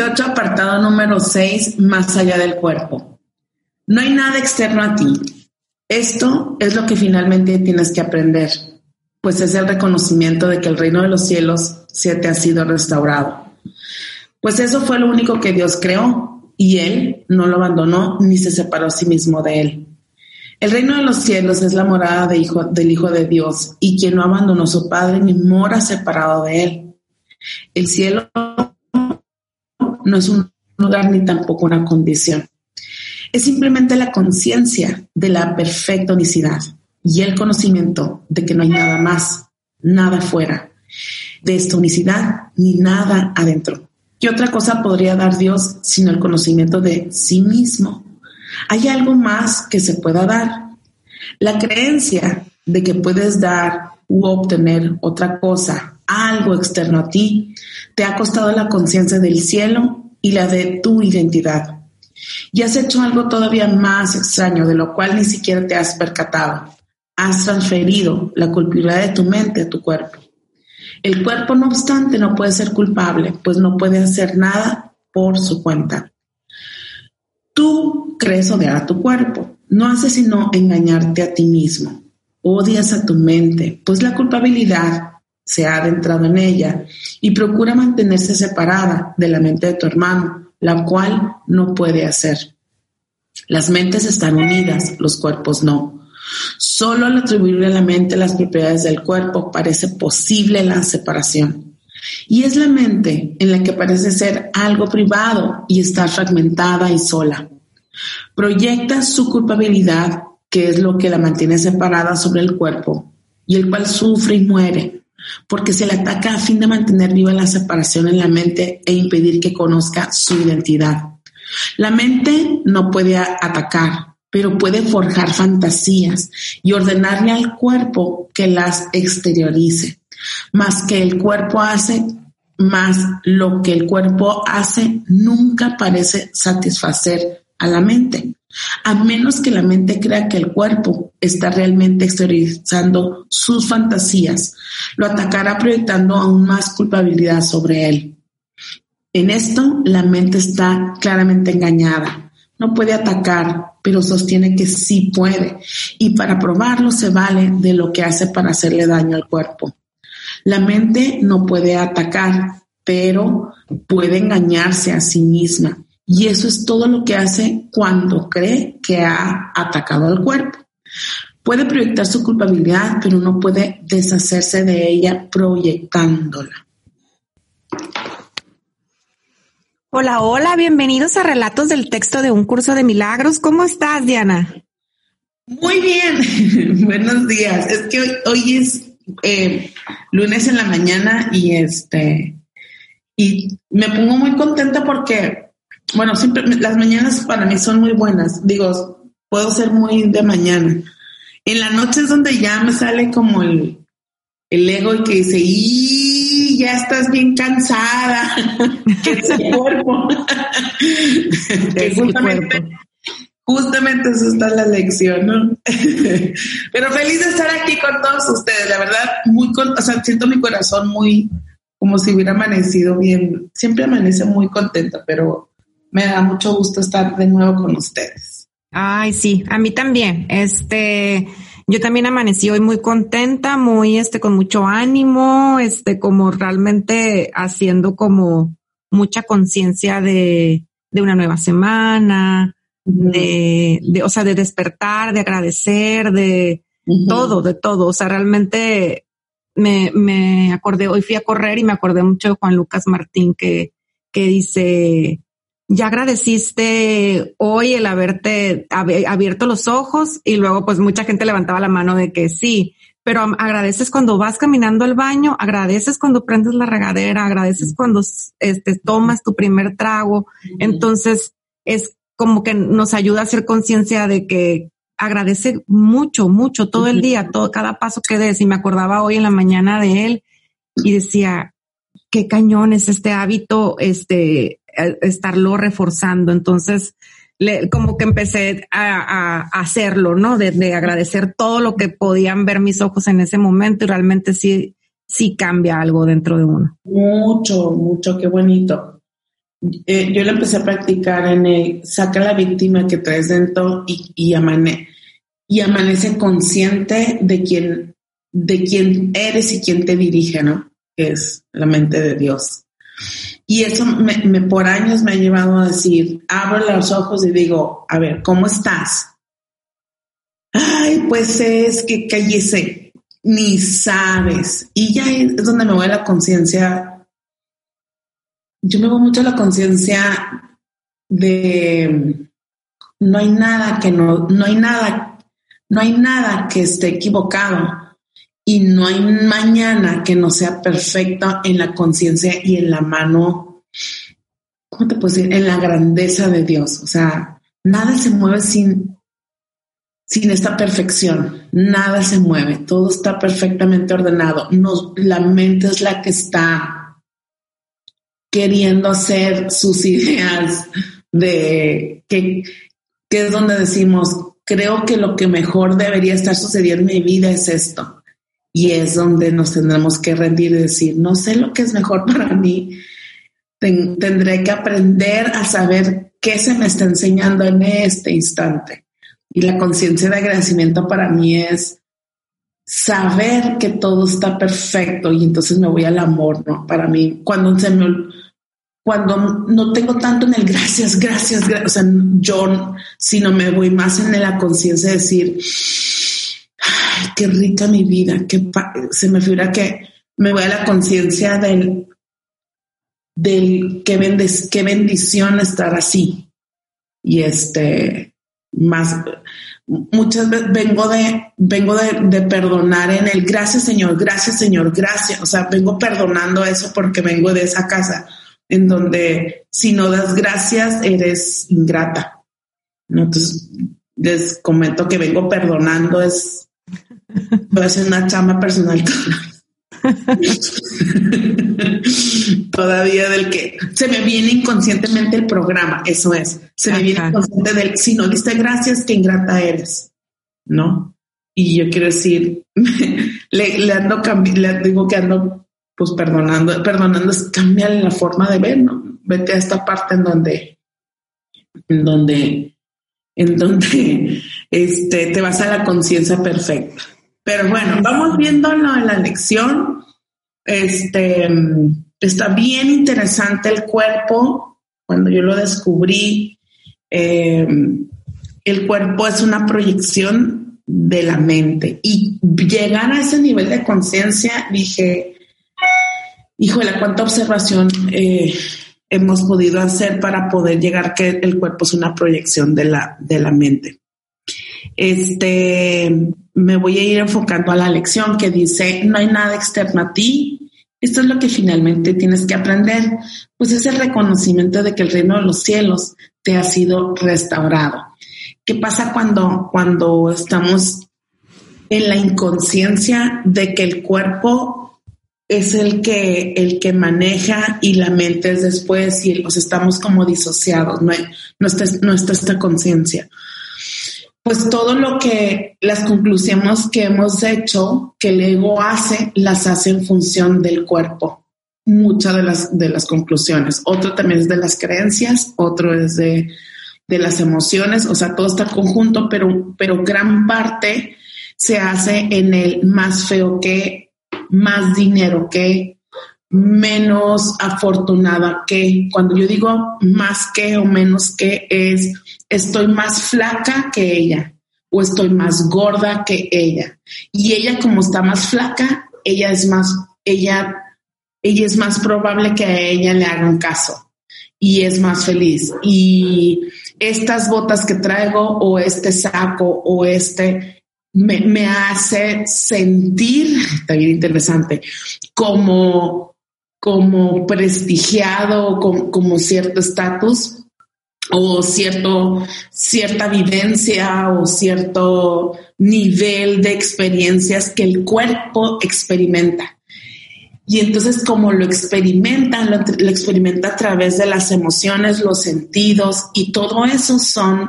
18, apartado número 6, más allá del cuerpo. No hay nada externo a ti. Esto es lo que finalmente tienes que aprender, pues es el reconocimiento de que el reino de los cielos se te ha sido restaurado. Pues eso fue lo único que Dios creó y Él no lo abandonó ni se separó a sí mismo de Él. El reino de los cielos es la morada del Hijo de Dios y quien no abandonó a su Padre ni mora separado de Él. El cielo no es un lugar ni tampoco una condición. Es simplemente la conciencia de la perfecta unicidad y el conocimiento de que no hay nada más, nada fuera de esta unicidad ni nada adentro. ¿Qué otra cosa podría dar Dios sino el conocimiento de sí mismo? ¿Hay algo más que se pueda dar? La creencia de que puedes dar u obtener otra cosa, algo externo a ti, te ha costado la conciencia del cielo y la de tu identidad. Y has hecho algo todavía más extraño, de lo cual ni siquiera te has percatado. Has transferido la culpabilidad de tu mente a tu cuerpo. El cuerpo, no obstante, no puede ser culpable, pues no puede hacer nada por su cuenta. Tú crees odiar a tu cuerpo, no haces sino engañarte a ti mismo. Odias a tu mente, pues la culpabilidad se ha adentrado en ella y procura mantenerse separada de la mente de tu hermano, la cual no puede hacer. Las mentes están unidas, los cuerpos no. Solo al atribuirle a la mente las propiedades del cuerpo parece posible la separación. Y es la mente en la que parece ser algo privado y estar fragmentada y sola. Proyecta su culpabilidad, que es lo que la mantiene separada sobre el cuerpo, y el cual sufre y muere, porque se le ataca a fin de mantener viva la separación en la mente e impedir que conozca su identidad. La mente no puede atacar, pero puede forjar fantasías y ordenarle al cuerpo que las exteriorice. Más que el cuerpo hace, más lo que el cuerpo hace nunca parece satisfacer a la mente a menos que la mente crea que el cuerpo está realmente exteriorizando sus fantasías, lo atacará proyectando aún más culpabilidad sobre él. En esto, la mente está claramente engañada. No puede atacar, pero sostiene que sí puede, y para probarlo se vale de lo que hace para hacerle daño al cuerpo. La mente no puede atacar, pero puede engañarse a sí misma y eso es todo lo que hace cuando cree que ha atacado al cuerpo. Puede proyectar su culpabilidad, pero no puede deshacerse de ella proyectándola. Hola, hola, bienvenidos a Relatos del Texto de un Curso de Milagros. ¿Cómo estás, Diana? Muy bien, buenos días. Es que hoy, es eh, lunes en la mañana y este, y me pongo muy contenta porque bueno, siempre las mañanas para mí son muy buenas. Digo, puedo ser muy de mañana. En la noche es donde ya me sale como el, el ego y que dice, y ya estás bien cansada, que es el cuerpo. que justamente, justamente eso está la lección, ¿no? Pero feliz de estar aquí con todos ustedes, la verdad, muy, o sea, siento mi corazón muy, como si hubiera amanecido bien. Siempre amanece muy contenta, pero me da mucho gusto estar de nuevo con ustedes. Ay, sí, a mí también. Este, yo también amanecí hoy muy contenta, muy, este, con mucho ánimo, este, como realmente haciendo como mucha conciencia de, de una nueva semana, de, de, o sea, de despertar, de agradecer, de todo, de todo. O sea, realmente me, me acordé, hoy fui a correr y me acordé mucho de Juan Lucas Martín que, que dice, ya agradeciste hoy el haberte abierto los ojos y luego pues mucha gente levantaba la mano de que sí, pero agradeces cuando vas caminando al baño, agradeces cuando prendes la regadera, agradeces cuando este, tomas tu primer trago. Entonces es como que nos ayuda a hacer conciencia de que agradece mucho, mucho todo el día, todo, cada paso que des. Y me acordaba hoy en la mañana de él y decía, qué cañón es este hábito, este, estarlo reforzando. Entonces, como que empecé a, hacerlo, ¿no? De, agradecer todo lo que podían ver mis ojos en ese momento y realmente sí, sí cambia algo dentro de uno. Mucho, mucho, qué bonito. Eh, yo lo empecé a practicar en el saca la víctima que traes dentro y, y, amane, y amanece consciente de quién, de quién eres y quién te dirige, ¿no? Que es la mente de Dios. Y eso me, por años me ha llevado a decir, abro los ojos y digo, a ver, ¿cómo estás? Ay, pues es que cállese, ni sabes. Y ya es donde me voy a la conciencia. Yo me voy mucho a la conciencia de no hay nada que no, no hay nada, no hay nada que esté equivocado y no hay mañana que no sea perfecto en la conciencia y en la mano, ¿cómo te puedo decir? En la grandeza de Dios. O sea, nada se mueve sin, sin esta perfección. Nada se mueve. Todo está perfectamente ordenado. la mente es la que está queriendo hacer sus ideas de que es donde decimos, creo que lo que mejor debería estar sucediendo en mi vida es esto y es donde nos tendremos que rendir y decir, no sé lo que es mejor para mí, tendré que aprender a saber qué se me está enseñando en este instante. Y la conciencia de agradecimiento para mí es saber que todo está perfecto y entonces me voy al amor, ¿no? Para mí, cuando cuando no tengo tanto en el gracias, gracias, gracias, o sea, yo, sino me voy más en la conciencia de decir, qué rica mi vida, que se me figura que me voy a la conciencia del, del qué, qué bendición estar así. Y este, más, muchas veces vengo de, vengo de, perdonar en el gracias Señor, gracias Señor, gracias. O sea, vengo perdonando eso porque vengo de esa casa en donde si no das gracias eres ingrata. Entonces, les comento que vengo perdonando es Voy a hacer una chama personal. Todavía del que se me viene inconscientemente el programa, eso es. Se me viene inconsciente del si no diste gracias, qué ingrata eres, ¿no? Y yo quiero decir, le, ando le digo que ando pues perdonando, perdonando es cambiar la forma de ver, ¿no? Vete a esta parte en donde, en donde, en donde este, te vas a la conciencia perfecta. Pero bueno, vamos viendo la lección. Este está bien interesante el cuerpo. Cuando yo lo descubrí, em, el cuerpo es una proyección de la mente. Y llegar a ese nivel de conciencia, dije, híjole, cuánta observación eh, hemos podido hacer para poder llegar que el cuerpo es una proyección de la, de la mente. Este, me voy a ir enfocando a la lección que dice, no hay nada externo a ti. Esto es lo que finalmente tienes que aprender, pues es el reconocimiento de que el reino de los cielos te ha sido restaurado. ¿Qué pasa cuando, cuando estamos en la inconsciencia de que el cuerpo es el que, el que maneja y la mente es después y los estamos como disociados, no, está, no está esta conciencia pues todo lo que las conclusiones que hemos hecho, que el ego hace, las hace en función del cuerpo. Muchas de las, de las conclusiones. Otro también es de las creencias, otro es de, de las emociones, o sea, todo está conjunto, pero, pero gran parte se hace en el más feo que, más dinero que, menos afortunada que. Cuando yo digo más que o menos que es estoy más flaca que ella o estoy más gorda que ella. Y ella como está más flaca, ella es más, ella, ella es más probable que a ella le hagan caso y es más feliz. Y estas botas que traigo o este saco o este me, hace sentir, está bien interesante, como, como prestigiado, como, como cierto estatus o cierto, cierta vivencia o cierto nivel de experiencias que el cuerpo experimenta. Y entonces como lo experimenta, lo, experimenta a través de las emociones, los sentidos y todo eso son,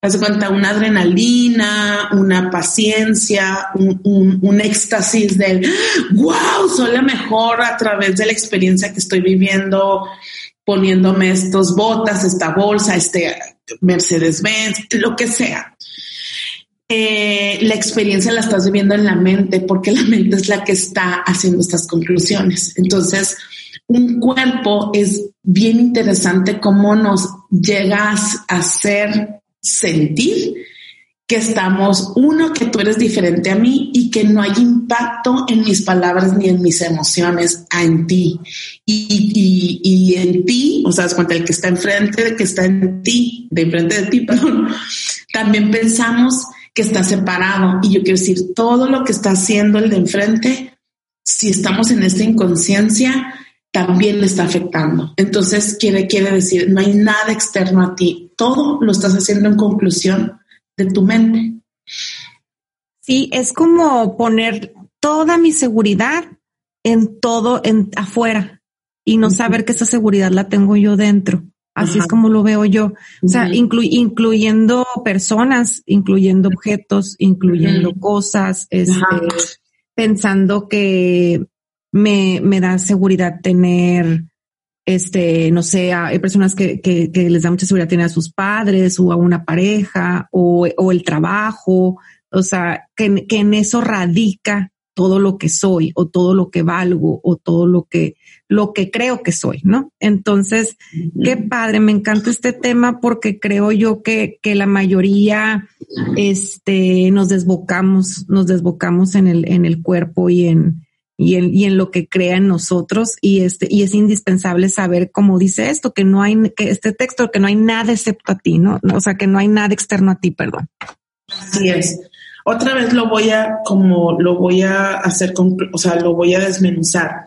haz cuenta, una adrenalina, una paciencia, un, un, éxtasis del, wow, soy la mejor a través de la experiencia que estoy viviendo, poniéndome estos botas, esta bolsa, este Mercedes-Benz, lo que sea. Eh, la experiencia la estás viviendo en la mente porque la mente es la que está haciendo estas conclusiones. Entonces, un cuerpo es bien interesante cómo nos llegas a hacer sentir que estamos, uno, que tú eres diferente a mí y que no hay impacto en mis palabras ni en mis emociones en ti. Y, y, en ti, o sea, es cuenta el que está enfrente, de que está en ti, de enfrente de ti, perdón, también pensamos que está separado. Y yo quiero decir, todo lo que está haciendo el de enfrente, si estamos en esta inconsciencia, también le está afectando. Entonces, quiere, quiere decir, no hay nada externo a ti. Todo lo estás haciendo en conclusión de tu mente. Sí, es como poner toda mi seguridad en todo, en afuera y no saber que esa seguridad la tengo yo dentro. Así es como lo veo yo. O sea, incluyendo personas, incluyendo objetos, incluyendo cosas, este, pensando que me, me da seguridad tener, este, no sé, hay personas que, que, que, les da mucha seguridad tener a sus padres o a una pareja o, o el trabajo. O sea, que, que en eso radica todo lo que soy o todo lo que valgo o todo lo que, lo que creo que soy, ¿no? Entonces, qué padre, me encanta este tema porque creo yo que, que la mayoría, este, nos desbocamos, nos desbocamos en el, en el cuerpo y en, y en, y en lo que crea en nosotros y este, y es indispensable saber cómo dice esto, que no hay, que este texto, que no hay nada excepto a ti, ¿no? O sea, que no hay nada externo a ti, perdón. Así es. Otra vez lo voy a, como lo voy a hacer, o sea, lo voy a desmenuzar.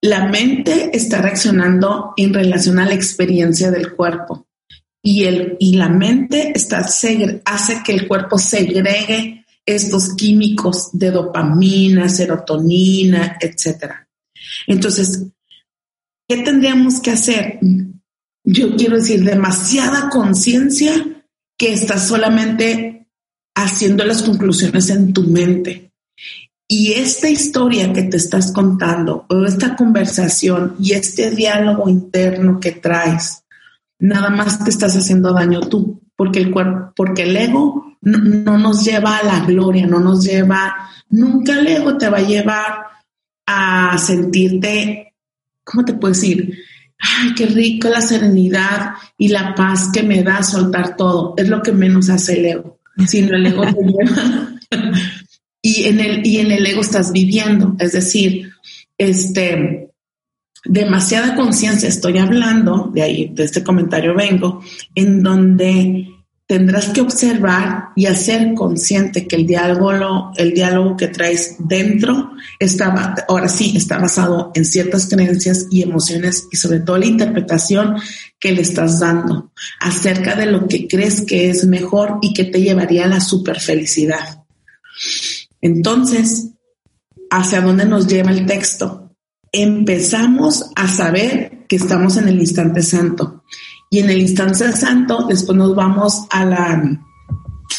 La mente está reaccionando en relación a la experiencia del cuerpo y, el, y la mente está, hace que el cuerpo segregue estos químicos de dopamina, serotonina, etc. Entonces, ¿qué tendríamos que hacer? Yo quiero decir, demasiada conciencia que está solamente haciendo las conclusiones en tu mente. Y esta historia que te estás contando, o esta conversación y este diálogo interno que traes, nada más te estás haciendo daño tú, porque el cuerpo, porque el ego no, no nos lleva a la gloria, no nos lleva, nunca el ego te va a llevar a sentirte, ¿cómo te puedo decir? Ay, qué rico la serenidad y la paz que me da soltar todo. Es lo que menos hace el ego sino el ego te lleva. y, en el, y en el ego estás viviendo, es decir, este, demasiada conciencia, estoy hablando, de ahí, de este comentario vengo, en donde tendrás que observar y hacer consciente que el diálogo, el diálogo que traes dentro está, ahora sí, está basado en ciertas creencias y emociones y sobre todo la interpretación que le estás dando acerca de lo que crees que es mejor y que te llevaría a la super felicidad. Entonces, ¿hacia dónde nos lleva el texto? Empezamos a saber que estamos en el instante santo y en el instante santo, después nos vamos a la,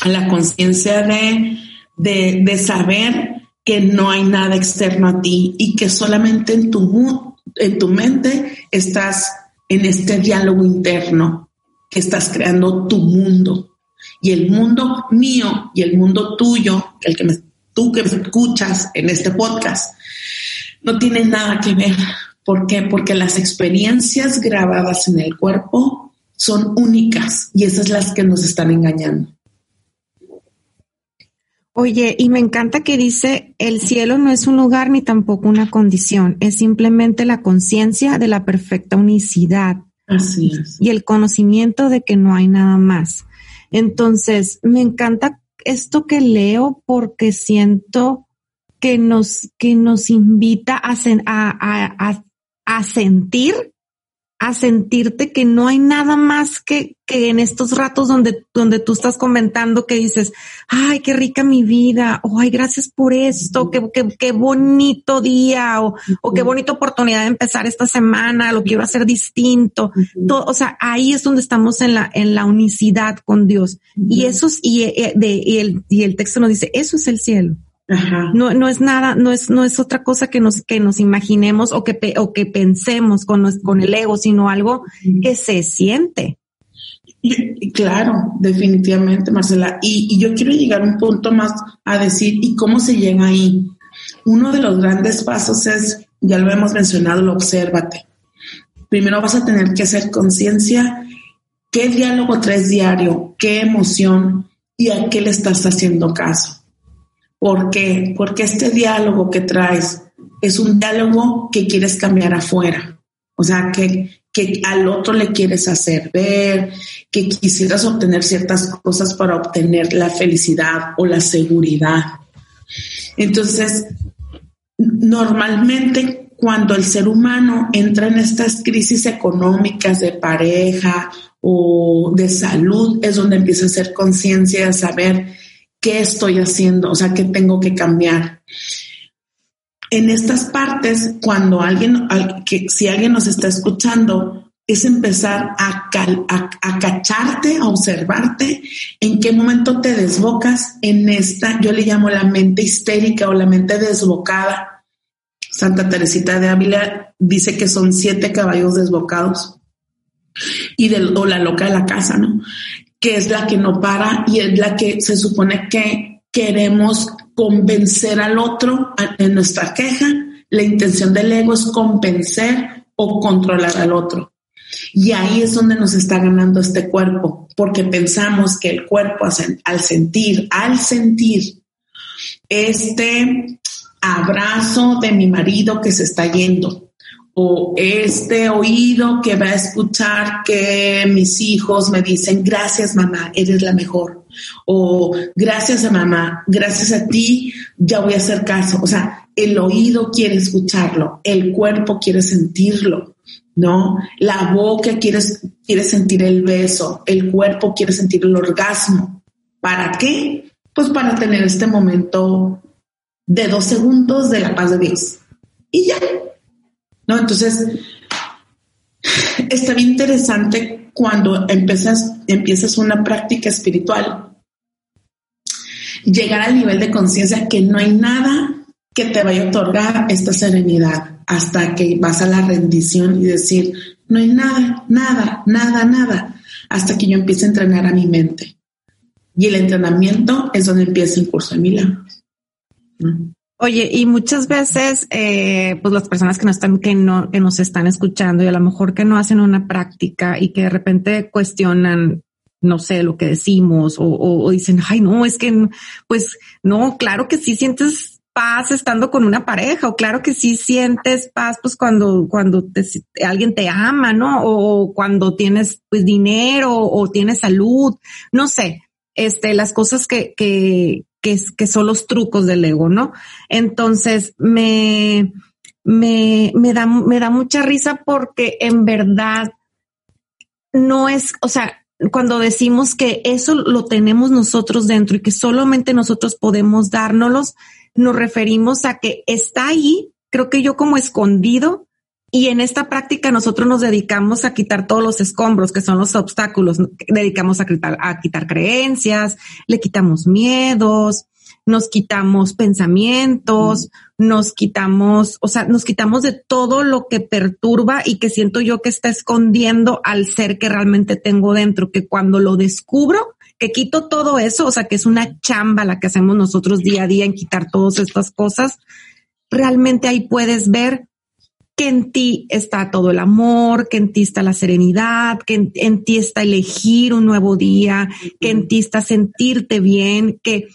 a la conciencia de, de, de, saber que no hay nada externo a ti y que solamente en tu, en tu mente estás en este diálogo interno, que estás creando tu mundo. Y el mundo mío y el mundo tuyo, el que me, tú que me escuchas en este podcast, no tiene nada que ver ¿Por qué? Porque las experiencias grabadas en el cuerpo son únicas y esas las que nos están engañando. Oye, y me encanta que dice, el cielo no es un lugar ni tampoco una condición, es simplemente la conciencia de la perfecta unicidad. Así es. Y el conocimiento de que no hay nada más. Entonces, me encanta esto que leo porque siento que nos, que nos invita a, a, a, a sentir a sentirte que no hay nada más que, que en estos ratos donde, donde tú estás comentando que dices, ay, qué rica mi vida, o ay, gracias por esto, qué, qué, qué bonito día, o, o, qué bonita oportunidad de empezar esta semana, lo quiero hacer distinto. Todo, o sea, ahí es donde estamos en la, en la unicidad con Dios. Y eso y, eh, de, y, el, y el texto nos dice, eso es el cielo. No, no es nada, no es, no es otra cosa que nos, que nos imaginemos o que, o que pensemos con, con el ego, sino algo que se siente. Y, claro, definitivamente, Marcela. Y, y, yo quiero llegar un punto más a decir, ¿y cómo se llega ahí? Uno de los grandes pasos es, ya lo hemos mencionado, lo obsérvate. Primero vas a tener que hacer conciencia qué diálogo traes diario, qué emoción y a qué le estás haciendo caso. ¿Por qué? Porque este diálogo que traes es un diálogo que quieres cambiar afuera. O sea, que, que al otro le quieres hacer ver, que quisieras obtener ciertas cosas para obtener la felicidad o la seguridad. Entonces, normalmente cuando el ser humano entra en estas crisis económicas de pareja o de salud, es donde empieza a hacer conciencia, a saber qué estoy haciendo, o sea, qué tengo que cambiar. En estas partes, cuando alguien, que, si alguien nos está escuchando, es empezar a, a, cacharte, a observarte en qué momento te desbocas en esta, yo le llamo la mente histérica o la mente desbocada. Santa Teresita de Ávila dice que son siete caballos desbocados y del, o la loca de la casa, ¿no? Que es la que no para y es la que se supone que queremos convencer al otro en nuestra queja. La intención del ego es convencer o controlar al otro. Y ahí es donde nos está ganando este cuerpo, porque pensamos que el cuerpo al sentir, al sentir este abrazo de mi marido que se está yendo, o este oído que va a escuchar que mis hijos me dicen, gracias mamá, eres la mejor. O gracias a mamá, gracias a ti, ya voy a hacer caso. O sea, el oído quiere escucharlo, el cuerpo quiere sentirlo, ¿no? La boca quiere, quiere sentir el beso, el cuerpo quiere sentir el orgasmo. ¿Para qué? Pues para tener este momento de dos segundos de la paz de Dios. Y ya, ¿no? Entonces, está bien interesante cuando empiezas, empiezas una práctica espiritual, llegar al nivel de conciencia que no hay nada que te vaya a otorgar esta serenidad hasta que vas a la rendición y decir, no hay nada, nada, nada, nada, hasta que yo empiece a entrenar a mi mente. Y el entrenamiento es donde empieza el curso de milagros. Oye, y muchas veces, eh, pues las personas que nos están, que no, que nos están escuchando y a lo mejor que no hacen una práctica y que de repente cuestionan, no sé, lo que decimos o, o, dicen, ay, no, es que, pues no, claro que sí sientes paz estando con una pareja o claro que sí sientes paz pues cuando cuando alguien te ama, ¿no? O cuando tienes pues dinero o tienes salud, no sé, este las cosas que que que, que son los trucos del ego, ¿no? Entonces, me, me, me, da, me da mucha risa porque en verdad no es, o sea, cuando decimos que eso lo tenemos nosotros dentro y que solamente nosotros podemos dárnoslos, nos referimos a que está ahí, creo que yo como escondido, y en esta práctica nosotros nos dedicamos a quitar todos los escombros, que son los obstáculos. Dedicamos a quitar, a quitar creencias, le quitamos miedos, nos quitamos pensamientos, nos quitamos, o sea, nos quitamos de todo lo que perturba y que siento yo que está escondiendo al ser que realmente tengo dentro, que cuando lo descubro, que quito todo eso, o sea, que es una chamba la que hacemos nosotros día a día en quitar todas estas cosas, realmente ahí puedes ver que en ti está todo el amor, que en ti está la serenidad, que en, ti está elegir un nuevo día, que en ti está sentirte bien, que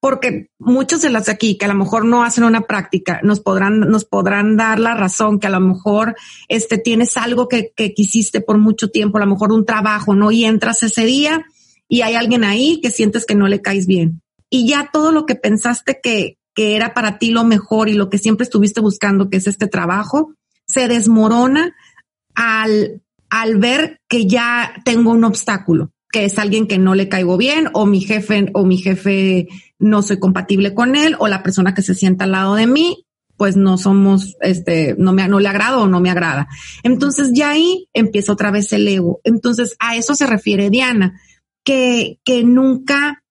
porque muchos de las aquí que a lo mejor no hacen una práctica nos podrán nos podrán dar la razón que a lo mejor este tienes algo que, que quisiste por mucho tiempo, a lo mejor un trabajo, ¿no? Y entras ese día y hay alguien ahí que sientes que no le caes bien. Y ya todo lo que pensaste que, que era para ti lo mejor y lo que siempre estuviste buscando, que es este trabajo, se desmorona al, al ver que ya tengo un obstáculo, que es alguien que no le caigo bien o mi jefe o mi jefe no soy compatible con él o la persona que se sienta al lado de mí pues no somos, este, no me, no le agrada o no me agrada. Entonces ya ahí empieza otra vez el ego. Entonces a eso se refiere Diana, que, que nunca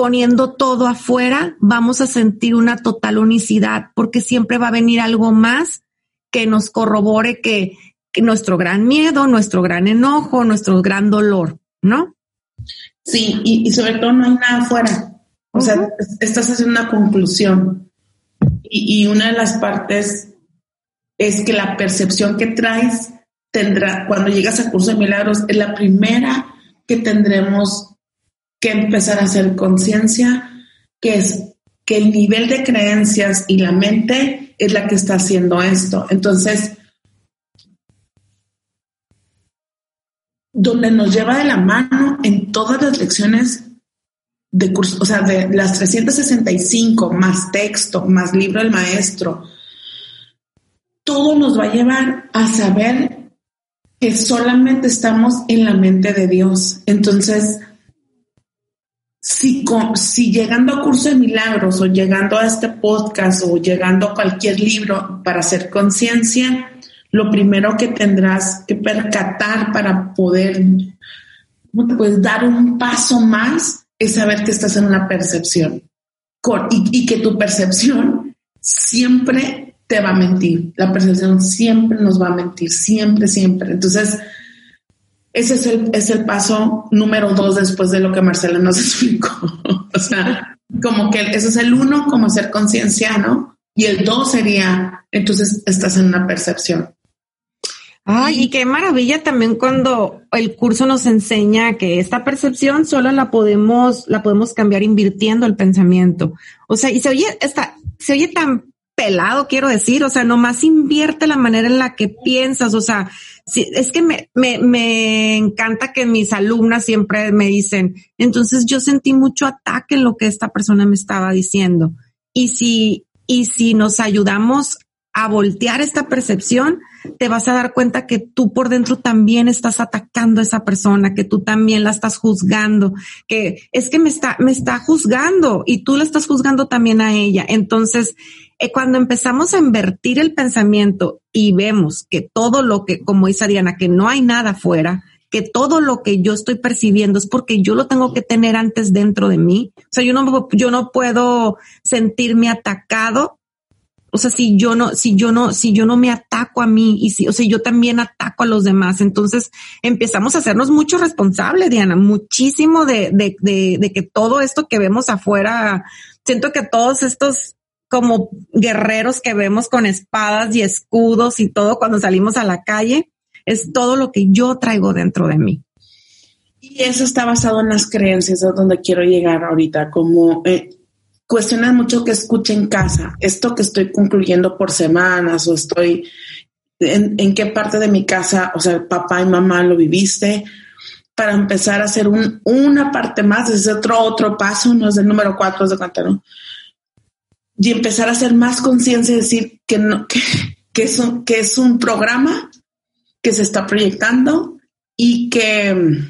poniendo todo afuera vamos a sentir una total unicidad porque siempre va a venir algo más que nos corrobore que, nuestro gran miedo, nuestro gran enojo, nuestro gran dolor, ¿no? Sí, y, sobre todo no hay nada afuera. O sea, estás haciendo una conclusión. Y, una de las partes es que la percepción que traes tendrá, cuando llegas a curso de milagros, es la primera que tendremos que empezar a hacer conciencia, que es que el nivel de creencias y la mente es la que está haciendo esto. Entonces, donde nos lleva de la mano en todas las lecciones de curso, o sea, de las 365 más texto, más libro del maestro, todo nos va a llevar a saber que solamente estamos en la mente de Dios. Entonces, si, si llegando a curso de milagros o llegando a este podcast o llegando a cualquier libro para hacer conciencia, lo primero que tendrás que percatar para poder pues, dar un paso más es saber que estás en una percepción y, que tu percepción siempre te va a mentir. La percepción siempre nos va a mentir, siempre, siempre. Entonces, ese es el, es el paso número dos después de lo que Marcela nos explicó. o sea, como que ese es el uno, como ser conciencia, ¿no? Y el dos sería, entonces estás en una percepción. Ay, y qué maravilla también cuando el curso nos enseña que esta percepción solo la podemos, la podemos cambiar invirtiendo el pensamiento. O sea, y se oye, está, se oye tan pelado, quiero decir, o sea, nomás invierte la manera en la que piensas, o sea, si, es que me, me, me encanta que mis alumnas siempre me dicen, entonces yo sentí mucho ataque en lo que esta persona me estaba diciendo. Y si, y si nos ayudamos a voltear esta percepción, te vas a dar cuenta que tú por dentro también estás atacando a esa persona, que tú también la estás juzgando, que es que me está, me está juzgando y tú la estás juzgando también a ella. Entonces, eh, cuando empezamos a invertir el pensamiento y vemos que todo lo que, como dice Diana, que no hay nada afuera, que todo lo que yo estoy percibiendo es porque yo lo tengo que tener antes dentro de mí. O sea, yo no, yo no puedo sentirme atacado o sea, si yo no, si yo no, si yo no me ataco a mí y si, o sea, yo también ataco a los demás, entonces empezamos a hacernos mucho responsable, Diana, muchísimo de, de, de, de que todo esto que vemos afuera, siento que todos estos como guerreros que vemos con espadas y escudos y todo cuando salimos a la calle, es todo lo que yo traigo dentro de mí. Y eso está basado en las creencias, es donde quiero llegar ahorita, como eh, cuestiona mucho que escuche en casa. Esto que estoy concluyendo por semanas o estoy en, qué parte de mi casa, o sea, papá y mamá lo viviste, para empezar a hacer un, una parte más, es otro, otro paso, no es el número cuatro, es de cuenta, ¿no? Y empezar a hacer más conciencia y decir que, no, que, que, es un, que es un programa que se está proyectando y que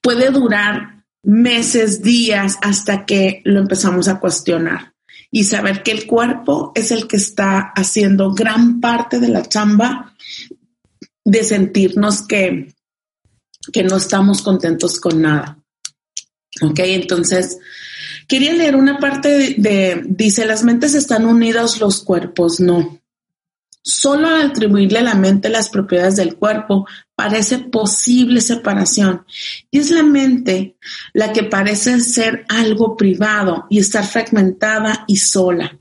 puede durar meses, días, hasta que lo empezamos a cuestionar y saber que el cuerpo es el que está haciendo gran parte de la chamba de sentirnos que, que no estamos contentos con nada. Ok, entonces quería leer una parte de, de, dice, las mentes están unidas, los cuerpos no. Solo al atribuirle a la mente las propiedades del cuerpo parece posible separación. Y es la mente la que parece ser algo privado y estar fragmentada y sola.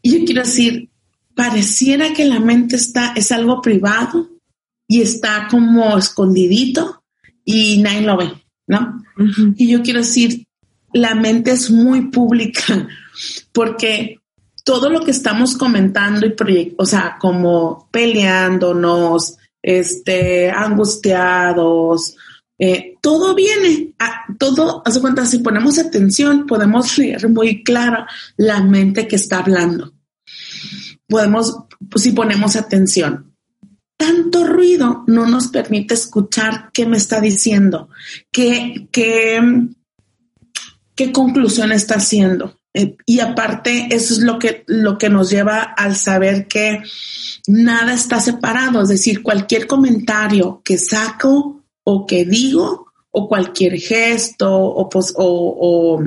Y yo quiero decir, pareciera que la mente está, es algo privado y está como escondidito y nadie lo ve, ¿no? Y yo quiero decir, la mente es muy pública porque todo lo que estamos comentando y proyectando, o sea, como peleándonos, este, angustiados, Eh, todo viene, a, todo, hace cuenta, si ponemos atención, podemos leer muy clara la mente que está hablando. Podemos, si ponemos atención, tanto ruido no nos permite escuchar qué me está diciendo, qué, qué, qué conclusión está haciendo. Eh, y aparte, eso es lo que, lo que nos lleva al saber que nada está separado, es decir, cualquier comentario que saco o que digo, o cualquier gesto o, o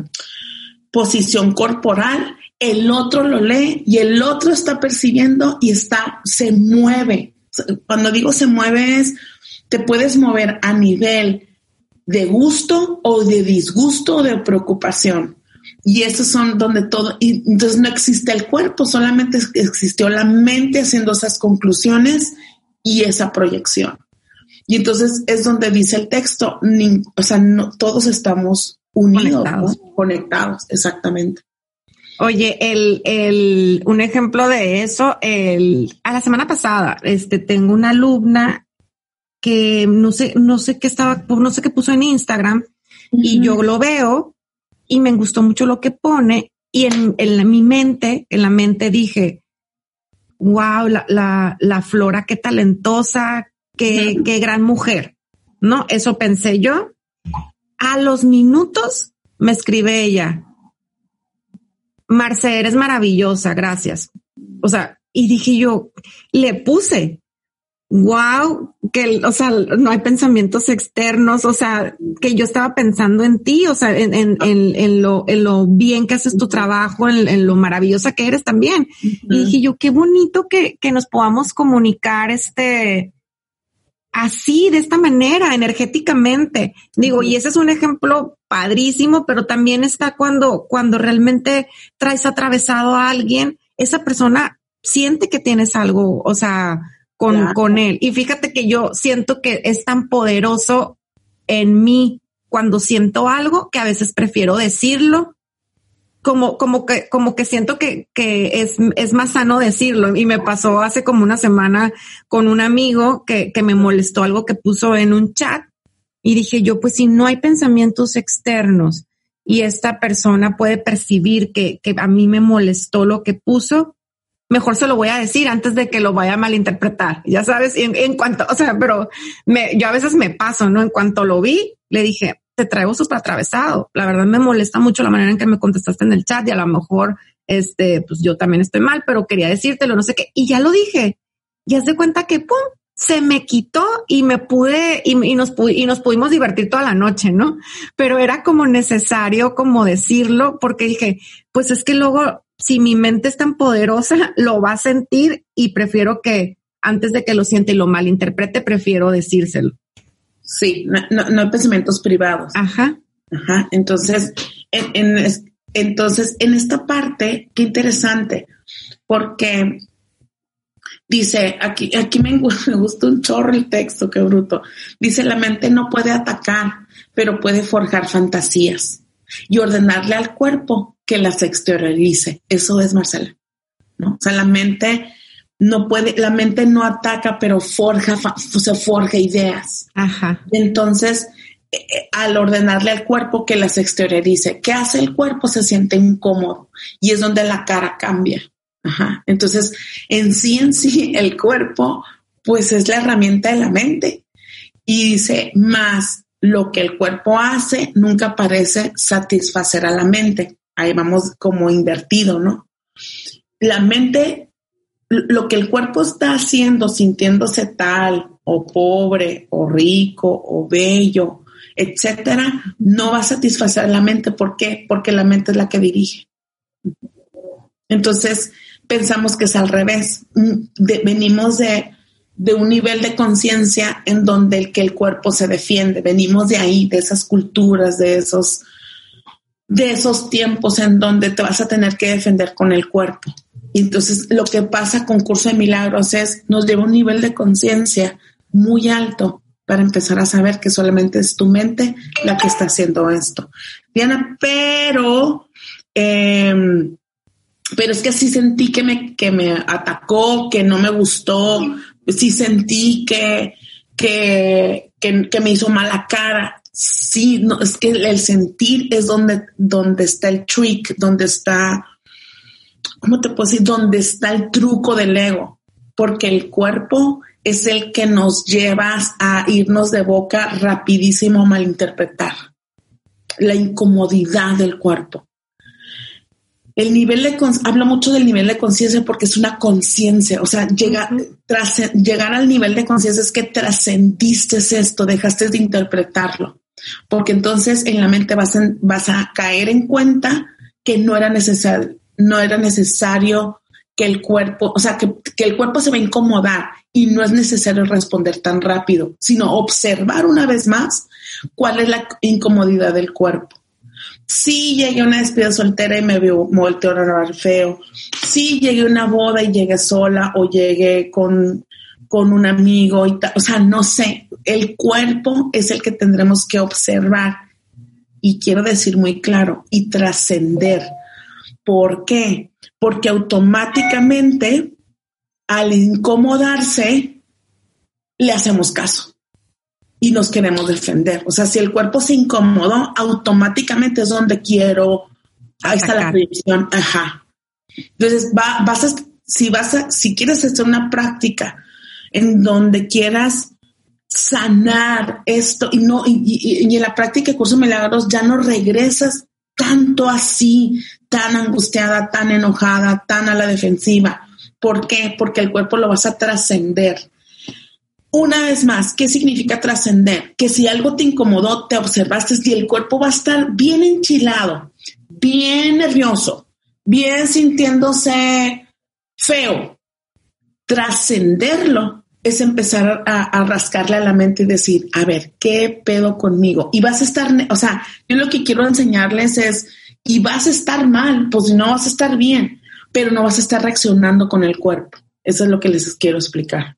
posición corporal, el otro lo lee y el otro está percibiendo y está, se mueve. Cuando digo se mueve es, te puedes mover a nivel de gusto o de disgusto o de preocupación. Y esos son donde todo, y entonces no existe el cuerpo, solamente existió la mente haciendo esas conclusiones y esa proyección. Y entonces es donde dice el texto, o sea, no, todos estamos unidos, conectados, conectados exactamente. Oye, el, el, un ejemplo de eso, el, a la semana pasada, este, tengo una alumna que no sé, no sé qué estaba, no sé qué puso en Instagram y yo lo veo y me gustó mucho lo que pone y en, en mi mente, en la mente dije, wow, la, la, la Flora, qué talentosa, qué, qué gran mujer, ¿no? Eso pensé yo. A los minutos me escribe ella, Marce, eres maravillosa, gracias. O sea, y dije yo, le puse, wow, que, o sea, no hay pensamientos externos, o sea, que yo estaba pensando en ti, o sea, en, en, en, lo, en lo bien que haces tu trabajo, en, lo maravillosa que eres también. Y dije yo, qué bonito que, que nos podamos comunicar este, así, de esta manera, energéticamente. Digo, y ese es un ejemplo padrísimo, pero también está cuando, cuando realmente traes atravesado a alguien, esa persona siente que tienes algo, o sea, con, con él. Y fíjate que yo siento que es tan poderoso en mí cuando siento algo que a veces prefiero decirlo. Como, como que, como que siento que, que es, es más sano decirlo. Y me pasó hace como una semana con un amigo que, que me molestó algo que puso en un chat. Y dije yo, pues si no hay pensamientos externos y esta persona puede percibir que, que a mí me molestó lo que puso, mejor se lo voy a decir antes de que lo vaya a malinterpretar. Ya sabes, en, cuanto, o sea, pero me, yo a veces me paso, ¿no? En cuanto lo vi, le dije, te traigo súper atravesado. La verdad me molesta mucho la manera en que me contestaste en el chat y a lo mejor, este, pues yo también estoy mal, pero quería decírtelo, no sé qué. Y ya lo dije. Y haz de cuenta que, pum, se me quitó y me pude y, y, nos, y nos pudimos divertir toda la noche, ¿no? Pero era como necesario como decirlo porque dije, pues es que luego si mi mente es tan poderosa, lo va a sentir y prefiero que antes de que lo siente y lo malinterprete, prefiero decírselo. Sí, no, no, pensamientos privados. Ajá. Ajá. Entonces, en, entonces, en esta parte, qué interesante, porque dice, aquí, aquí me, me gusta un chorro el texto, qué bruto. Dice, la mente no puede atacar, pero puede forjar fantasías y ordenarle al cuerpo que las exteriorice. Eso es Marcela. ¿no? O sea, la mente no puede, la mente no ataca, pero forja, se forja ideas. Ajá. Entonces, eh, eh, al ordenarle al cuerpo que las exteriorice, ¿qué hace el cuerpo? Se siente incómodo y es donde la cara cambia. Ajá. Entonces, en sí, en sí, el cuerpo, pues es la herramienta de la mente. Y dice, más lo que el cuerpo hace nunca parece satisfacer a la mente ahí vamos como invertido, ¿no? La mente, lo que el cuerpo está haciendo, sintiéndose tal o pobre o rico o bello, etcétera, no va a satisfacer la mente. ¿Por qué? Porque la mente es la que dirige. Entonces, pensamos que es al revés. venimos de, de, un nivel de conciencia en donde el que el cuerpo se defiende. Venimos de ahí, de esas culturas, de esos de esos tiempos en donde te vas a tener que defender con el cuerpo. Y entonces lo que pasa con Curso de Milagros es, nos lleva un nivel de conciencia muy alto para empezar a saber que solamente es tu mente la que está haciendo esto. Diana, pero, em, pero es que sí sentí que me, que me atacó, que no me gustó, sí sentí que, que, que, que me hizo mala cara. Sí, no, es que el sentir es donde, donde está el trick, donde está, ¿cómo te puedo decir? Donde está el truco del ego, porque el cuerpo es el que nos lleva a irnos de boca rapidísimo a malinterpretar. La incomodidad del cuerpo. El nivel de hablo mucho del nivel de conciencia porque es una conciencia, o sea, llega, llegar al nivel de conciencia es que trascendiste esto, dejaste de interpretarlo, porque entonces en la mente vas, a caer en cuenta que no era necesario, no era necesario que el cuerpo, o sea, que, el cuerpo se va a incomodar y no es necesario responder tan rápido, sino observar una vez más cuál es la incomodidad del cuerpo. Sí llegué a una despedida soltera y me vio, volteó a feo. Sí llegué a una boda y llegué sola o llegué con, con un amigo y tal. O sea, no sé, el cuerpo es el que tendremos que observar. Y quiero decir muy claro, y trascender. ¿Por qué? Porque automáticamente al incomodarse, le hacemos caso y nos queremos defender. O sea, si el cuerpo se incomodó, automáticamente es donde quiero. Ahí está la proyección. Ajá. Entonces, va, vas a, si vas a, si quieres hacer una práctica en donde quieras sanar esto y no, y, en la práctica de curso milagros ya no regresas tanto así, tan angustiada, tan enojada, tan a la defensiva. ¿Por qué? Porque el cuerpo lo vas a trascender. Una vez más, ¿qué significa trascender? Que si algo te incomodó, te observaste y el cuerpo va a estar bien enchilado, bien nervioso, bien sintiéndose feo. Trascenderlo es empezar a, rascarle a la mente y decir, a ver, ¿qué pedo conmigo? Y vas a estar, o sea, yo lo que quiero enseñarles es, y vas a estar mal, pues no vas a estar bien pero no vas a estar reaccionando con el cuerpo. Eso es lo que les quiero explicar.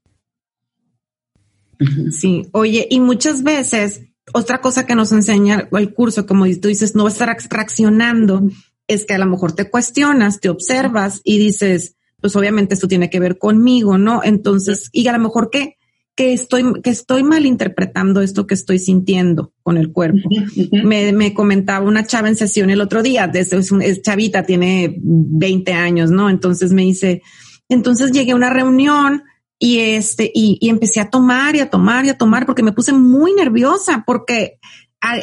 Sí, oye, y muchas veces otra cosa que nos enseña el curso, como tú dices, no vas a estar reaccionando, es que a lo mejor te cuestionas, te observas y dices, pues obviamente esto tiene que ver conmigo, ¿no? Entonces, y a lo mejor que que estoy, que estoy malinterpretando esto que estoy sintiendo con el cuerpo. me, me, comentaba una chava en sesión el otro día, desde es, es, chavita, tiene 20 años, ¿no? Entonces me dice, entonces llegué a una reunión y este, y, y empecé a tomar y a tomar y a tomar porque me puse muy nerviosa porque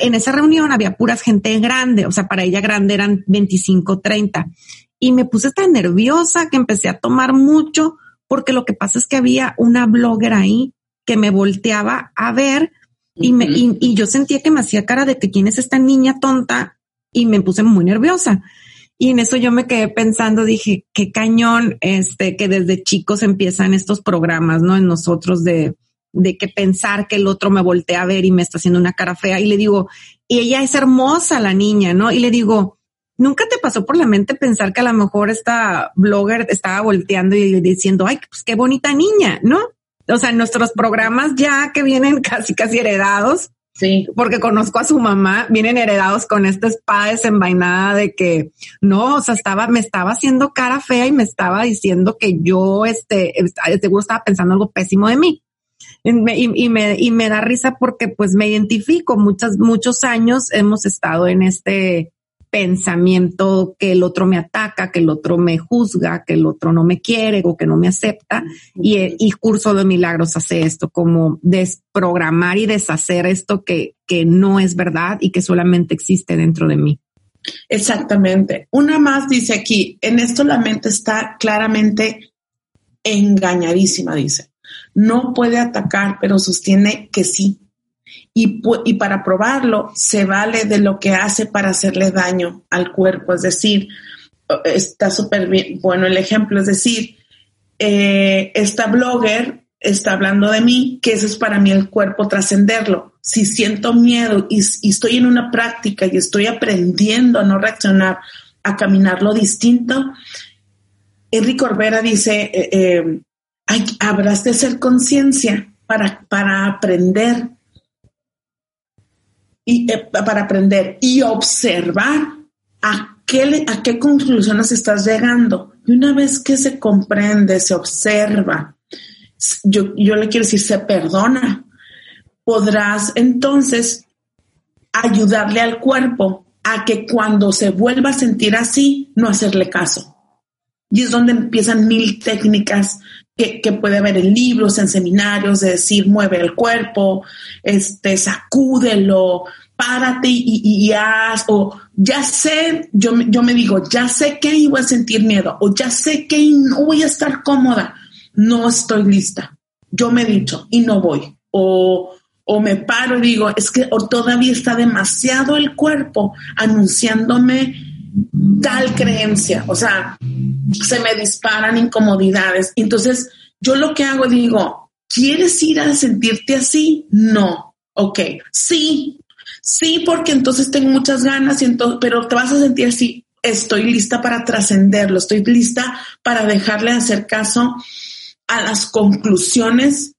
en esa reunión había puras gente grande, o sea, para ella grande eran 25, 30. Y me puse tan nerviosa que empecé a tomar mucho porque lo que pasa es que había una blogger ahí que me volteaba a ver y, me, y, yo sentía que me hacía cara de que quién es esta niña tonta y me puse muy nerviosa. Y en eso yo me quedé pensando, dije, qué cañón, este, que desde chicos empiezan estos programas, ¿no? En nosotros de, de que pensar que el otro me voltea a ver y me está haciendo una cara fea. Y le digo, y ella es hermosa la niña, ¿no? Y le digo, ¿nunca te pasó por la mente pensar que a lo mejor esta blogger estaba volteando y diciendo, ay, pues qué bonita niña, ¿no? o sea, nuestros programas ya que vienen casi, casi heredados. Sí. Porque conozco a su mamá, vienen heredados con esta espada desenvainada de que no, o sea, estaba, me estaba haciendo cara fea y me estaba diciendo que yo, este, seguro estaba pensando algo pésimo de mí. Y, y, me, y me da risa porque pues me identifico. Muchos, muchos años hemos estado en este, pensamiento que el otro me ataca, que el otro me juzga, que el otro no me quiere o que no me acepta. Y, el Curso de Milagros hace esto, como desprogramar y deshacer esto que, que no es verdad y que solamente existe dentro de mí. Exactamente. Una más dice aquí, en esto la mente está claramente engañadísima, dice. No puede atacar, pero sostiene que sí y, y, para probarlo se vale de lo que hace para hacerle daño al cuerpo. Es decir, está súper bueno el ejemplo, es decir, eh, esta blogger está hablando de mí, que eso es para mí el cuerpo trascenderlo. Si siento miedo y, estoy en una práctica y estoy aprendiendo a no reaccionar, a caminarlo distinto, Enrique Orbera dice, eh, eh, habrás de ser conciencia para, para aprender y, eh, para aprender y observar a qué, a qué conclusiones estás llegando. Y una vez que se comprende, se observa, yo, yo le quiero decir, se perdona, podrás entonces ayudarle al cuerpo a que cuando se vuelva a sentir así, no hacerle caso. Y es donde empiezan mil técnicas que, puede haber en libros, en seminarios, de decir, mueve el cuerpo, este, sacúdelo, párate y, haz, o ya sé, yo, yo me digo, ya sé que iba a sentir miedo, o ya sé que no voy a estar cómoda, no estoy lista. Yo me he dicho y no voy. O, o me paro y digo, es que todavía está demasiado el cuerpo anunciándome tal creencia, o sea, se me disparan incomodidades. Entonces, yo lo que hago digo, ¿quieres ir a sentirte así? No. Ok, sí, sí, porque entonces tengo muchas ganas, y entonces, pero te vas a sentir así. Estoy lista para trascenderlo, estoy lista para dejarle hacer caso a las conclusiones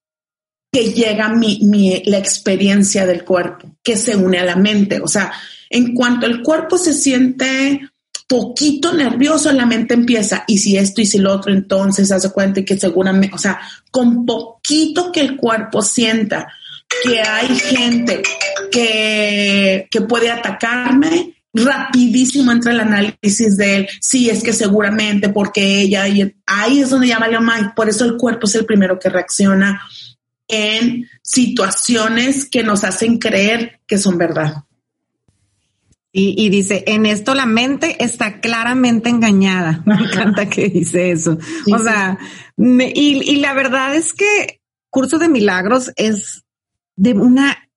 que llega mi, mi, la experiencia del cuerpo, que se une a la mente. O sea, en cuanto el cuerpo se siente poquito nervioso, la mente empieza, y si esto y si lo otro, entonces hace cuenta que seguramente, o sea, con poquito que el cuerpo sienta que hay gente que, que puede atacarme, rapidísimo entra el análisis de él, sí, es que seguramente porque ella, y ahí es donde llama Mike, por eso el cuerpo es el primero que reacciona en situaciones que nos hacen creer que son verdad. Y, dice, en esto la mente está claramente engañada. Me encanta que dice eso. o sea, y, y, la verdad es que Curso de Milagros es de una,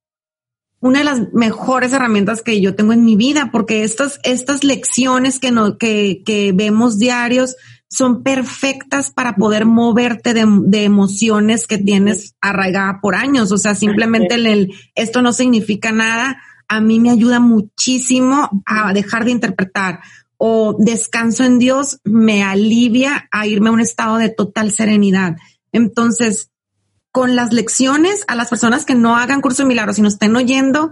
una de las mejores herramientas que yo tengo en mi vida, porque estas, estas lecciones que, no, que, que vemos diarios, son perfectas para poder moverte de, emociones que tienes arraigada por años. O sea, simplemente el, esto no significa nada. A mí me ayuda muchísimo a dejar de interpretar o descanso en Dios me alivia a irme a un estado de total serenidad. Entonces, con las lecciones, a las personas que no hagan curso de milagros y nos estén oyendo,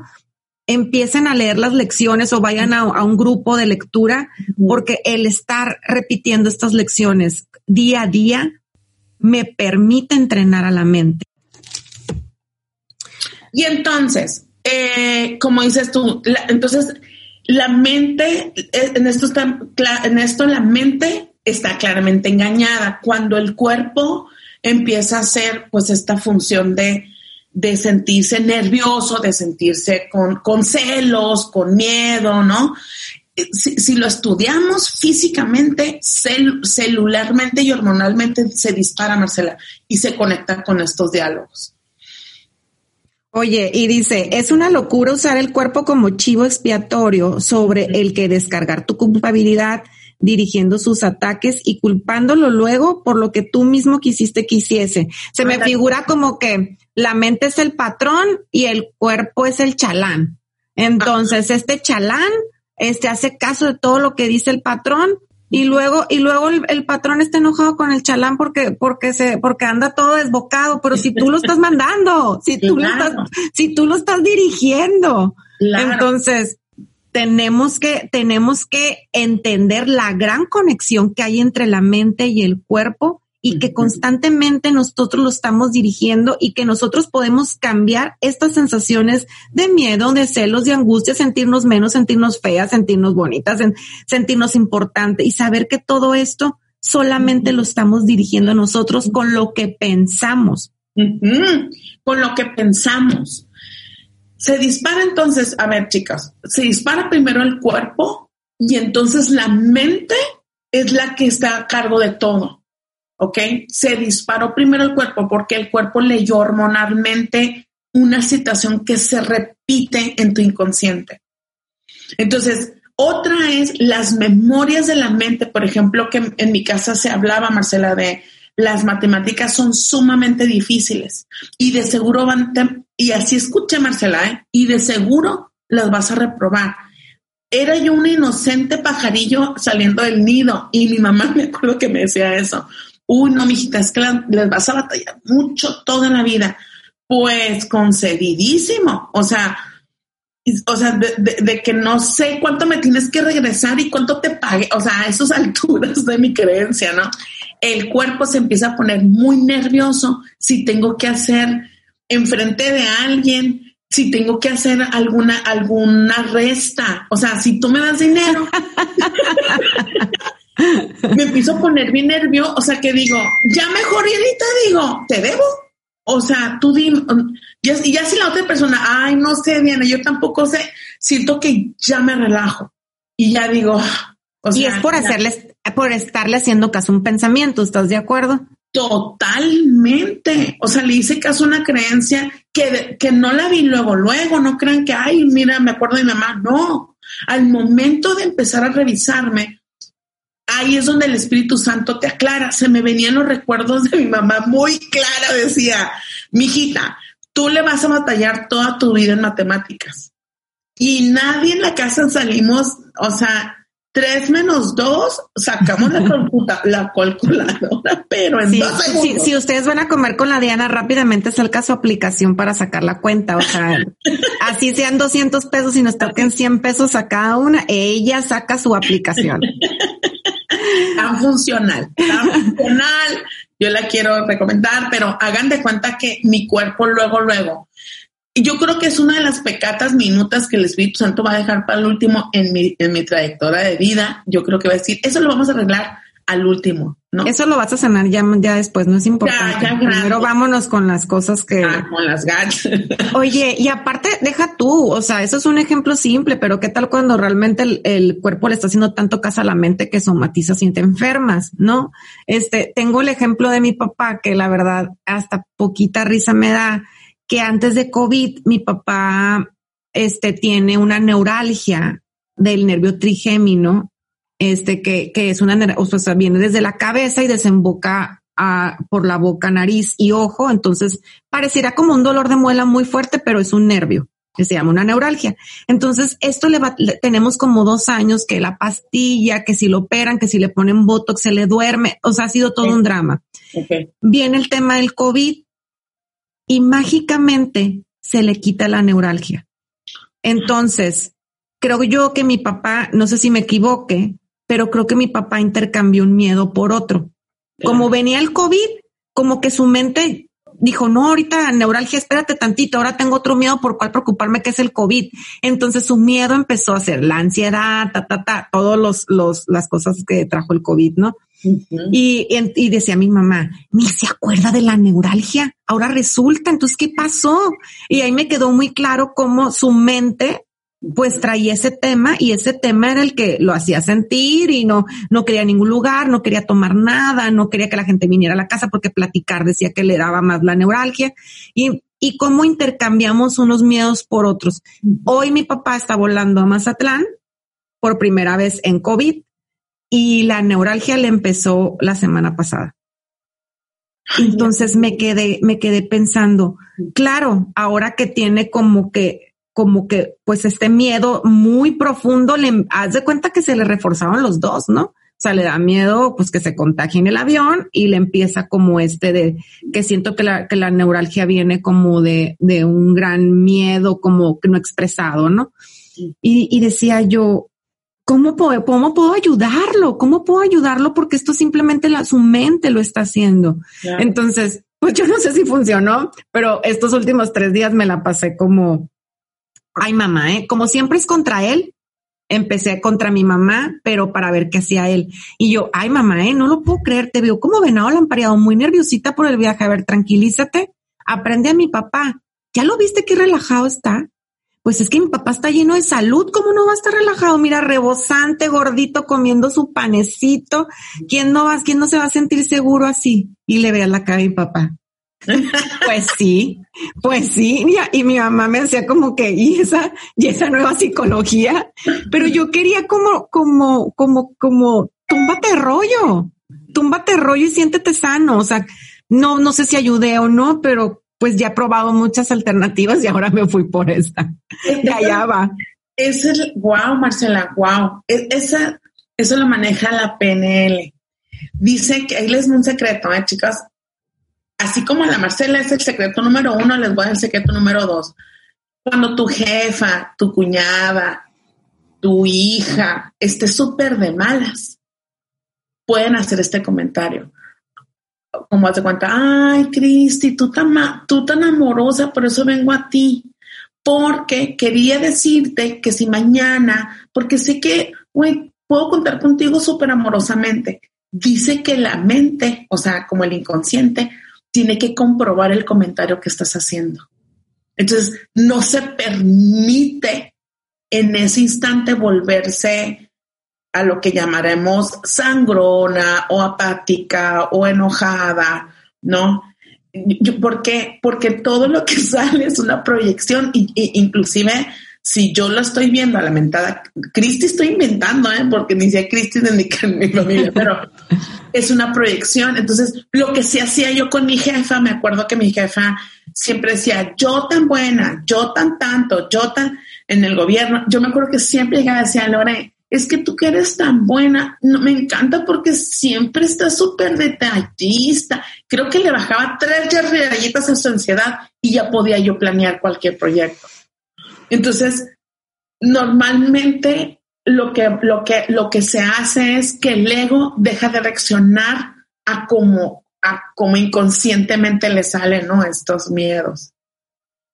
empiecen a leer las lecciones o vayan a, un grupo de lectura, porque el estar repitiendo estas lecciones día a día me permite entrenar a la mente. Y entonces, eh, como dices tú, entonces la mente, eh, en esto, está, en esto la mente está claramente engañada. Cuando el cuerpo empieza a hacer pues esta función de de sentirse nervioso, de sentirse con, con celos, con miedo, ¿no? Si, lo estudiamos físicamente, celularmente y hormonalmente se dispara, Marcela, y se conecta con estos diálogos. Oye, y dice, es una locura usar el cuerpo como chivo expiatorio sobre el que descargar tu culpabilidad dirigiendo sus ataques y culpándolo luego por lo que tú mismo quisiste que hiciese. Se me figura como que la mente es el patrón y el cuerpo es el chalán. Entonces, este chalán este hace caso de todo lo que dice el patrón y luego y luego el, patrón está enojado con el chalán porque porque se porque anda todo desbocado, pero si tú lo estás mandando, si tú lo estás si tú lo estás dirigiendo. Entonces, tenemos que, tenemos que entender la gran conexión que hay entre la mente y el cuerpo y que constantemente nosotros lo estamos dirigiendo y que nosotros podemos cambiar estas sensaciones de miedo, de celos, de angustia, sentirnos menos, sentirnos feas, sentirnos bonitas, sentirnos importantes y saber que todo esto solamente lo estamos dirigiendo nosotros con lo que pensamos. Con lo que pensamos. Se dispara entonces, a ver chicas, se dispara primero el cuerpo y entonces la mente es la que está a cargo de todo. ¿Ok? Se disparó primero el cuerpo porque el cuerpo leyó hormonalmente una situación que se repite en tu inconsciente. Entonces, otra es las memorias de la mente, por ejemplo, que en mi casa se hablaba, Marcela, de las matemáticas son sumamente difíciles y de seguro van, y así escuché Marcela, ¿eh? y de seguro las vas a reprobar. Era yo un inocente pajarillo saliendo del nido y mi mamá me acuerdo que me decía eso. Uy, no, mijita, es que les vas a batallar mucho toda la vida. Pues concedidísimo. O sea, o sea, de, de, que no sé cuánto me tienes que regresar y cuánto te pague, o sea, a esas alturas de mi creencia, ¿no? El cuerpo se empieza a poner muy nervioso si tengo que hacer enfrente de alguien, si tengo que hacer alguna, alguna resta. O sea, si tú me das dinero, me empiezo a poner bien nervioso. O sea, que digo, ya mejor digo, te debo. O sea, tú dime, y ya si la otra persona, ay, no sé, Diana, yo tampoco sé, siento que ya me relajo y ya digo, o sea, y es por hacerles, por estarle haciendo caso a un pensamiento, ¿estás de acuerdo? Totalmente. O sea, le hice caso a una creencia que, que no la vi luego, luego, no crean que, ay, mira, me acuerdo de mi mamá. No, al momento de empezar a revisarme, ahí es donde el Espíritu Santo te aclara. Se me venían los recuerdos de mi mamá muy clara, decía, mijita, tú le vas a batallar toda tu vida en matemáticas. Y nadie en la casa salimos, o sea, tres menos dos, sacamos la, la calculadora, pero en dos segundos. Si, ustedes van a comer con la Diana, rápidamente salga su aplicación para sacar la cuenta. O sea, así sean 200 pesos y nos toquen 100 pesos a cada una, ella saca su aplicación. Tan funcional, tan funcional. Yo la quiero recomendar, pero hagan de cuenta que mi cuerpo luego, luego yo creo que es una de las pecatas minutas que el Espíritu Santo va a dejar para el último en mi, en mi trayectoria de vida. Yo creo que va a decir, eso lo vamos a arreglar al último, ¿no? Eso lo vas a sanar ya, ya después, no es importante. Primero vámonos con las cosas que... Ah, con las ganas. Oye, y aparte, deja tú, o sea, eso es un ejemplo simple, pero ¿qué tal cuando realmente el, el cuerpo le está haciendo tanto caso a la mente que somatiza y te enfermas, ¿no? Este, tengo el ejemplo de mi papá que la verdad hasta poquita risa me da que antes de COVID mi papá este, tiene una neuralgia del nervio trigémino, este, que, que es una, o sea, viene desde la cabeza y desemboca a, por la boca, nariz y ojo. Entonces, pareciera como un dolor de muela muy fuerte, pero es un nervio que se llama una neuralgia. Entonces, esto le, va, tenemos como dos años que la pastilla, que si lo operan, que si le ponen botox, se le duerme. O sea, ha sido todo un drama. Viene el tema del COVID y mágicamente se le quita la neuralgia. Entonces, creo yo que mi papá, no sé si me equivoque, pero creo que mi papá intercambió un miedo por otro. Como venía el COVID, como que su mente dijo, no, ahorita neuralgia, espérate tantito, ahora tengo otro miedo por cual preocuparme que es el COVID. Entonces su miedo empezó a ser la ansiedad, ta, ta, ta, todos los, los, las cosas que trajo el COVID, ¿no? y, y, decía mi mamá, ni se acuerda de la neuralgia. Ahora resulta, entonces, ¿qué pasó? Y ahí me quedó muy claro cómo su mente pues traía ese tema y ese tema era el que lo hacía sentir y no, no quería ningún lugar, no quería tomar nada, no quería que la gente viniera a la casa porque platicar decía que le daba más la neuralgia y, y cómo intercambiamos unos miedos por otros. Hoy mi papá está volando a Mazatlán por primera vez en COVID y la neuralgia le empezó la semana pasada. Entonces me quedé, me quedé pensando, claro, ahora que tiene como que, como que, pues este miedo muy profundo, le haz de cuenta que se le reforzaron los dos, ¿no? O sea, le da miedo, pues que se contagie en el avión y le empieza como este de que siento que la, que la neuralgia viene como de, de un gran miedo, como que no expresado, ¿no? Y, y decía yo, ¿Cómo puedo, ¿Cómo puedo ayudarlo? ¿Cómo puedo ayudarlo? Porque esto simplemente la, su mente lo está haciendo. Entonces, pues yo no sé si funcionó, pero estos últimos tres días me la pasé como, ay mamá, ¿eh? como siempre es contra él. Empecé contra mi mamá, pero para ver qué hacía él. Y yo, ay mamá, ¿eh? no lo puedo creer, te veo como venado lampareado, muy nerviosita por el viaje. A ver, tranquilízate, aprende a mi papá. ¿Ya lo viste qué relajado está? pues es que mi papá está lleno de salud, ¿cómo no va a estar relajado? Mira, rebosante, gordito, comiendo su panecito. ¿Quién no va, quién no se va a sentir seguro así? Y le vea la cara a mi papá. Pues sí, pues sí, y mi mamá me decía como que, y esa, y esa nueva psicología, pero yo quería como, como, como, como, túmbate rollo, túmbate rollo y siéntete sano, o sea, no, no sé si ayudé o no, pero pues ya he probado muchas alternativas y ahora me fui por esta. De allá va. Es el, wow, Marcela, wow. E, esa, eso lo maneja la PNL. Dice que ahí les un secreto, ¿eh, chicas? Así como la Marcela es el secreto número uno, les voy a dar el secreto número dos. Cuando tu jefa, tu cuñada, tu hija esté súper de malas, pueden hacer este comentario como hace cuenta, ay, Cristi, tú tan, tú tan amorosa, por eso vengo a ti. Porque quería decirte que si mañana, porque sé que, puedo contar contigo súper amorosamente. Dice que la mente, o sea, como el inconsciente, tiene que comprobar el comentario que estás haciendo. Entonces, no se permite en ese instante volverse a lo que llamaremos sangrona o apática o enojada, ¿no? ¿Por qué? Porque todo lo que sale es una proyección inclusive si yo lo estoy viendo a la mentada, Cristi estoy inventando, ¿eh? porque ni siquiera Cristi mi, mi familia, pero es una proyección. Entonces, lo que sí hacía yo con mi jefa, me acuerdo que mi jefa siempre decía, yo tan buena, yo tan tanto, yo tan en el gobierno. Yo me acuerdo que siempre llegaba y decía, Lore, es que tú que eres tan buena, no, me encanta porque siempre estás súper detallista. Creo que le bajaba tres rayitas a su ansiedad y ya podía yo planear cualquier proyecto. Entonces, normalmente lo que, lo que, lo que se hace es que el ego deja de reaccionar a como, a como inconscientemente le salen, ¿no? Estos miedos.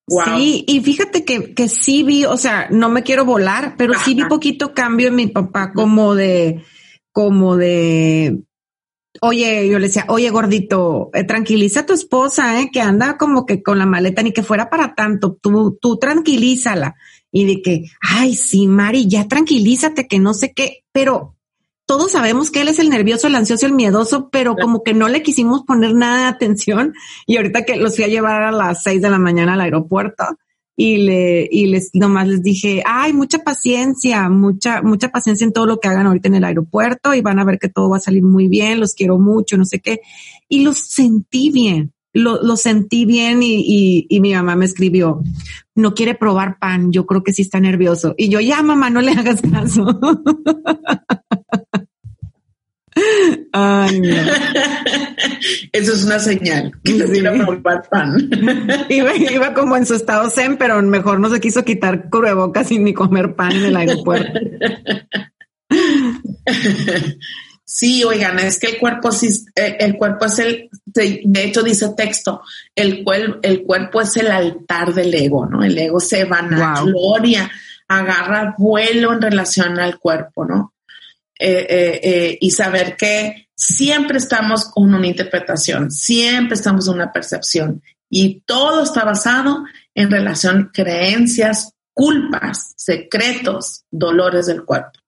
Sí, y fíjate que, que sí vi, o sea, no me quiero volar, pero sí vi poquito cambio en mi papá, como de, como de, oye, yo le decía, oye, gordito, eh, tranquiliza a tu esposa, eh, que anda como que con la maleta, ni que fuera para tanto, tú, tú tranquilízala. Y de que, ay, sí, Mari, ya tranquilízate, que no sé qué, pero todos sabemos que él es el nervioso, el ansioso, el miedoso, pero como que no le quisimos poner nada de atención. Y ahorita que los fui a llevar a las seis de la mañana al aeropuerto y le, y les, nomás les dije, ay, mucha paciencia, mucha, mucha paciencia en todo lo que hagan ahorita en el aeropuerto y van a ver que todo va a salir muy bien, los quiero mucho, no sé qué. Y los sentí bien, lo, lo sentí bien y, y, y mi mamá me escribió, no quiere probar pan, yo creo que sí está nervioso. Y yo, ya mamá, no le hagas caso. Ay, Eso es una señal que pan. Iba, como en su estado zen, pero mejor no se quiso quitar cubrebocas y ni comer pan en el aeropuerto. Sí, oigan, es que el cuerpo eh, el cuerpo es el, de hecho dice texto, el, el cuerpo es el altar del ego, ¿no? El ego se va a gloria, agarra vuelo en relación al cuerpo, ¿no? Eh, eh, eh, y saber que siempre estamos con una interpretación, siempre estamos en una percepción y todo está basado en relación creencias, culpas, secretos, dolores del cuerpo.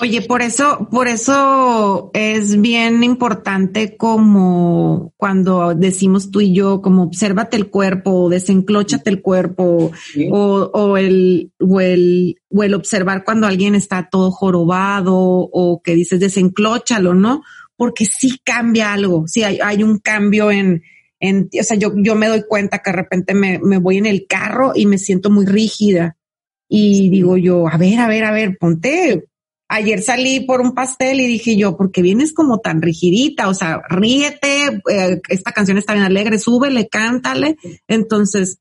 Oye, por eso, por eso es bien importante como cuando decimos tú y yo, como obsérvate el cuerpo, desenclóchate el cuerpo, o, o, el, o, el, o el observar cuando alguien está todo jorobado, o que dices desenclóchalo, ¿no? Porque sí cambia algo, sí hay, hay un cambio en, en, o sea, yo, yo me doy cuenta que de repente me, me voy en el carro y me siento muy rígida. Y digo yo, a ver, a ver, a ver, ponte, ayer salí por un pastel y dije yo, ¿por qué vienes como tan rigidita? O sea, ríete, eh, esta canción está bien alegre, súbele, cántale. Entonces,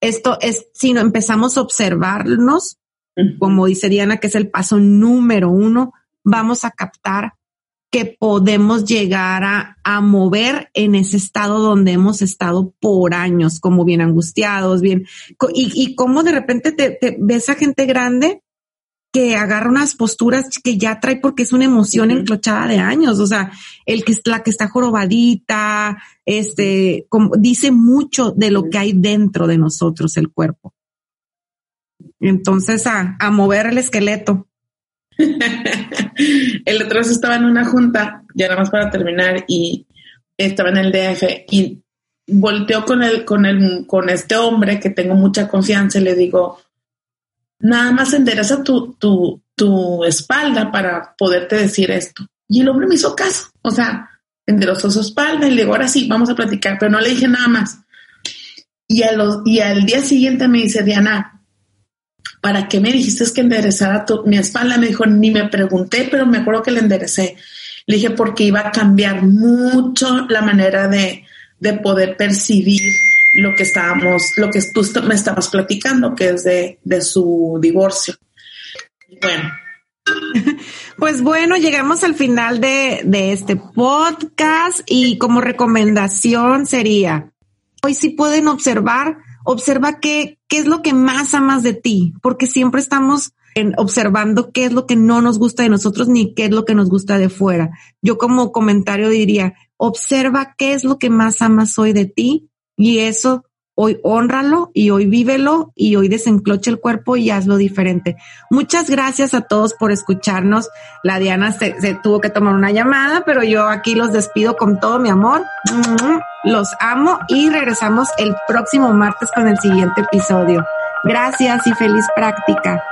esto es, si no empezamos a observarnos, como dice Diana, que es el paso número uno, vamos a captar que podemos llegar a, a, mover en ese estado donde hemos estado por años, como bien angustiados, bien, y, y como de repente te, te ves a gente grande que agarra unas posturas que ya trae porque es una emoción enclochada de años. O sea, el que es la que está jorobadita, este, como, dice mucho de lo que hay dentro de nosotros, el cuerpo. Entonces, a, a mover el esqueleto. el otro día estaba en una junta, ya nada más para terminar, y estaba en el DF y volteó con el, con el, con este hombre que tengo mucha confianza y le digo, nada más endereza tu, tu, tu espalda para poderte decir esto. Y el hombre me hizo caso, o sea, enderezó su espalda y le digo, ahora sí, vamos a platicar, pero no le dije nada más. Y, a los, y al día siguiente me dice, Diana, ¿para qué me dijiste que enderezara tu, mi espalda? Me dijo, ni me pregunté, pero me acuerdo que le enderecé. Le dije, porque iba a cambiar mucho la manera de, de poder percibir lo que estábamos, lo que tú me estabas platicando, que es de, de su divorcio. Bueno, Pues bueno, llegamos al final de, de este podcast y como recomendación sería, hoy sí pueden observar, observa qué, qué es lo que más amas de ti, porque siempre estamos en observando qué es lo que no nos gusta de nosotros ni qué es lo que nos gusta de fuera. Yo como comentario diría, observa qué es lo que más amas hoy de ti y eso hoy honralo y hoy vívelo y hoy desencloche el cuerpo y hazlo diferente. Muchas gracias a todos por escucharnos. La Diana se, tuvo que tomar una llamada, pero yo aquí los despido con todo mi amor. Los amo y regresamos el próximo martes con el siguiente episodio. Gracias y feliz práctica.